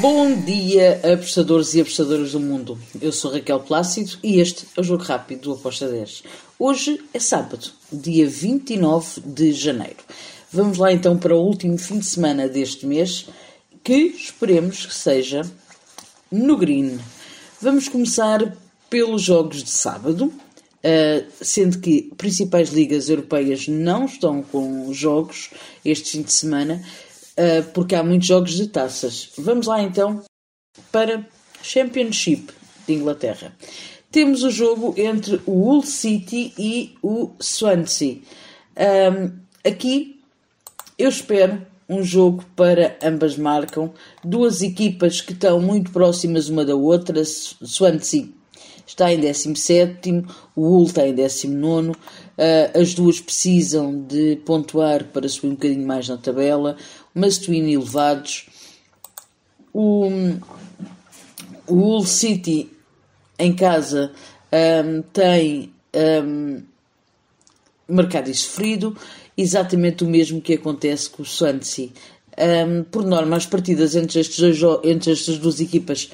Bom dia, apostadores e apostadoras do mundo. Eu sou Raquel Plácido e este é o Jogo Rápido do Aposta 10. Hoje é sábado, dia 29 de janeiro. Vamos lá então para o último fim de semana deste mês, que esperemos que seja no green. Vamos começar pelos jogos de sábado, Uh, sendo que principais ligas europeias não estão com jogos este fim de semana, uh, porque há muitos jogos de taças. Vamos lá então para Championship de Inglaterra. Temos o jogo entre o Hull City e o Swansea. Um, aqui eu espero um jogo para ambas marcam, duas equipas que estão muito próximas uma da outra, Swansea está em 17, o Hull está em 19. Uh, ah, as duas precisam de pontuar para subir um bocadinho mais na tabela, mas Twin elevados. O, o Hull City em casa um, tem um, marcado e sofrido, exatamente o mesmo que acontece com o Swansea. Um, por norma, as partidas entre, entre estas duas equipas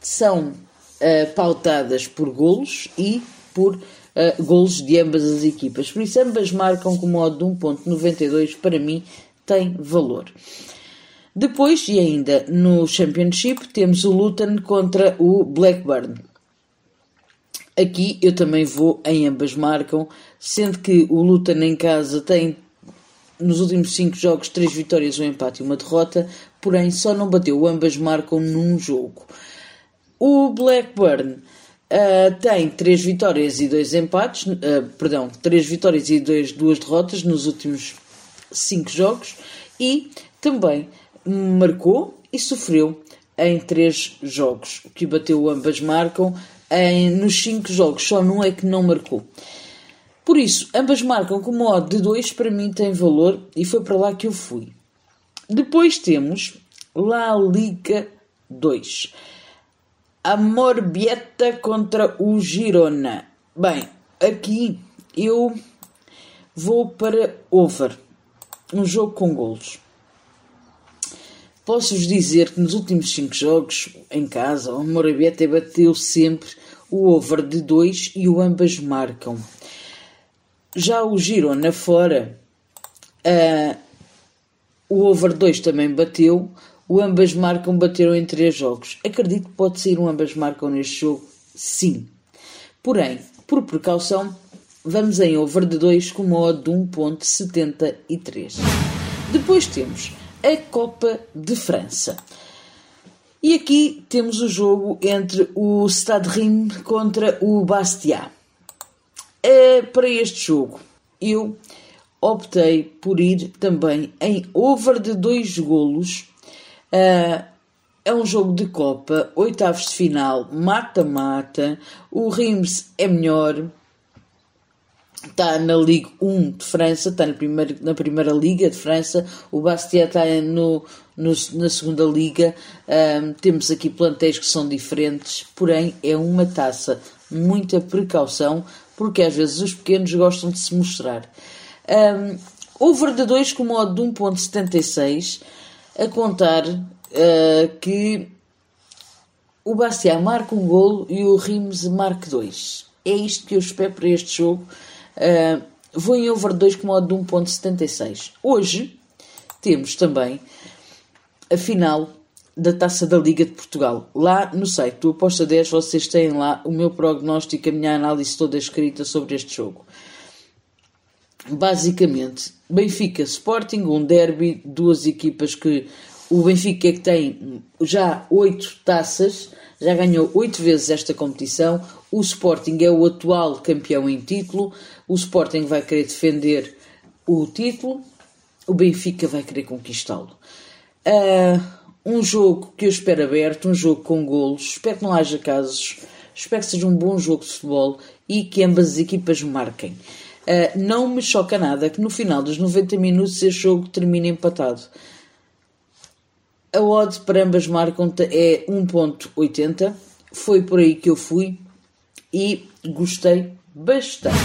são uh, pautadas por golos e por uh, golos de ambas as equipas. Por isso, ambas marcam com modo de 1.92, para mim, tem valor. Depois, e ainda no Championship, temos o Luton contra o Blackburn. Aqui eu também vou em ambas marcam, sendo que o Luton em casa tem nos últimos 5 jogos 3 vitórias, um empate e uma derrota, porém só não bateu ambas marcam num jogo. O Blackburn uh, tem três vitórias e dois empates, uh, perdão, três vitórias e dois, duas derrotas nos últimos cinco jogos e também marcou e sofreu em três jogos, que bateu ambas marcam em, nos cinco jogos, só num é que não marcou. Por isso, ambas marcam com modo de 2 para mim tem valor e foi para lá que eu fui. Depois temos La Liga 2. A Morbieta contra o Girona. Bem, aqui eu vou para over. Um jogo com golos. Posso-vos dizer que nos últimos 5 jogos em casa, o Morbieta bateu sempre o over de 2 e o ambas marcam. Já o Girona fora, uh, o over 2 também bateu, o ambas marcam bateram em três jogos. Acredito que pode ser um ambas marcam neste jogo? Sim. Porém, por precaução, vamos em over de 2 com uma odd de 1.73. Depois temos a Copa de França. E aqui temos o jogo entre o Stade Reims contra o Bastia. É, para este jogo, eu optei por ir também em over de 2 golos Uh, é um jogo de Copa, oitavos de final, mata-mata. O Reims é melhor, está na Liga 1 de França, está na primeira, na primeira Liga de França. O Bastia está no, no na segunda Liga. Um, temos aqui plantéis que são diferentes, porém é uma taça. Muita precaução, porque às vezes os pequenos gostam de se mostrar. Um, over de 2 com modo de 1.76 a contar uh, que o Bastia marca um golo e o Rimes marca dois. É isto que eu espero para este jogo. Uh, vou em over 2 com modo de 1.76. Hoje temos também a final da Taça da Liga de Portugal. Lá no site do Aposta 10 vocês têm lá o meu prognóstico, a minha análise toda escrita sobre este jogo. Basicamente, Benfica Sporting, um derby, duas equipas que o Benfica é que tem já oito taças, já ganhou oito vezes esta competição. O Sporting é o atual campeão em título. O Sporting vai querer defender o título. O Benfica vai querer conquistá-lo. Uh, um jogo que eu espero aberto, um jogo com golos. Espero que não haja casos. Espero que seja um bom jogo de futebol e que ambas as equipas marquem. Uh, não me choca nada que no final dos 90 minutos este jogo termine empatado. A odd para ambas marcam é 1.80. Foi por aí que eu fui e gostei bastante.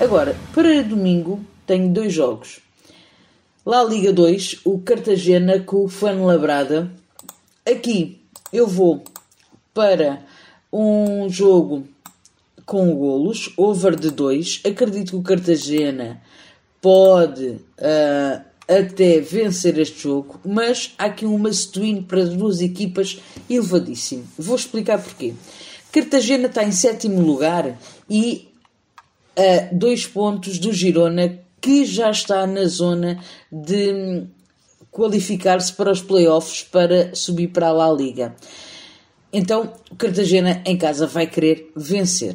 Agora, para domingo, tenho dois jogos. Lá Liga 2, o Cartagena com o Fuenlabrada. Aqui eu vou para um jogo com golos, over de 2. Acredito que o Cartagena pode uh, até vencer este jogo, mas há aqui um must-win para as duas equipas elevadíssimo. Vou explicar porquê. Cartagena está em sétimo lugar e a dois pontos do Girona, que já está na zona de qualificar-se para os playoffs para subir para a La Liga. Então, Cartagena em casa vai querer vencer.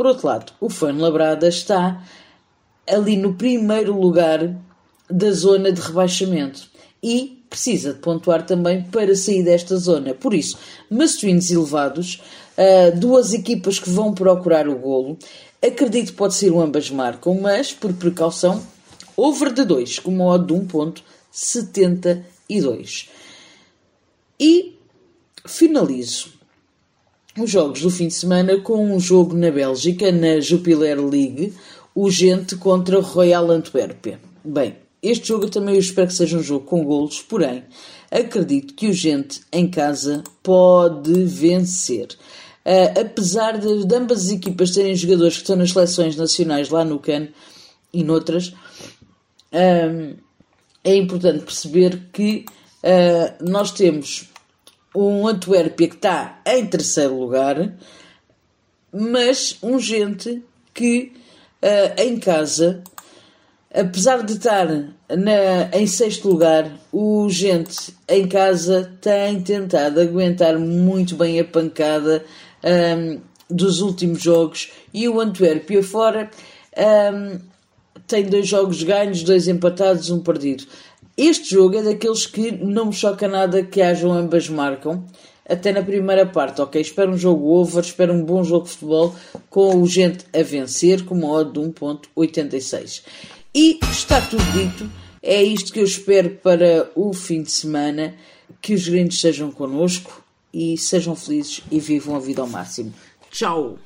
Por outro lado, o Labrada está ali no primeiro lugar da zona de rebaixamento e precisa de pontuar também para sair desta zona. Por isso, must-wins elevados, uh, duas equipas que vão procurar o golo. Acredito que pode ser o ambas marcam, mas por precaução, over de 2, com uma odd de 1.72. E finalizo os jogos do fim de semana com um jogo na Bélgica, na Jupiler League, o Gente contra o Royal Antuérpia. Bem, este jogo também eu espero que seja um jogo com golos, porém, acredito que o Gente em casa pode vencer. Uh, apesar de, de, ambas as equipas terem jogadores que estão nas seleções nacionais lá no CAN e noutras, uh, é importante perceber que uh, nós temos um Antuérpia que está em terceiro lugar, mas um gente que uh, em casa, apesar de estar na, em sexto lugar, o gente em casa tem tentado aguentar muito bem a pancada um, dos últimos jogos e o Antuérpia fora um, tem dois jogos ganhos, dois empatados, um perdido. Este jogo é daqueles que não me choca nada que hajam ambas marcam, até na primeira parte, ok? Espero um jogo over, espero um bom jogo de futebol com o gente a vencer com uma odd de 1.86. E está tudo dito, é isto que eu espero para o fim de semana, que os gringos sejam connosco e sejam felizes e vivam a vida ao máximo. Tchau!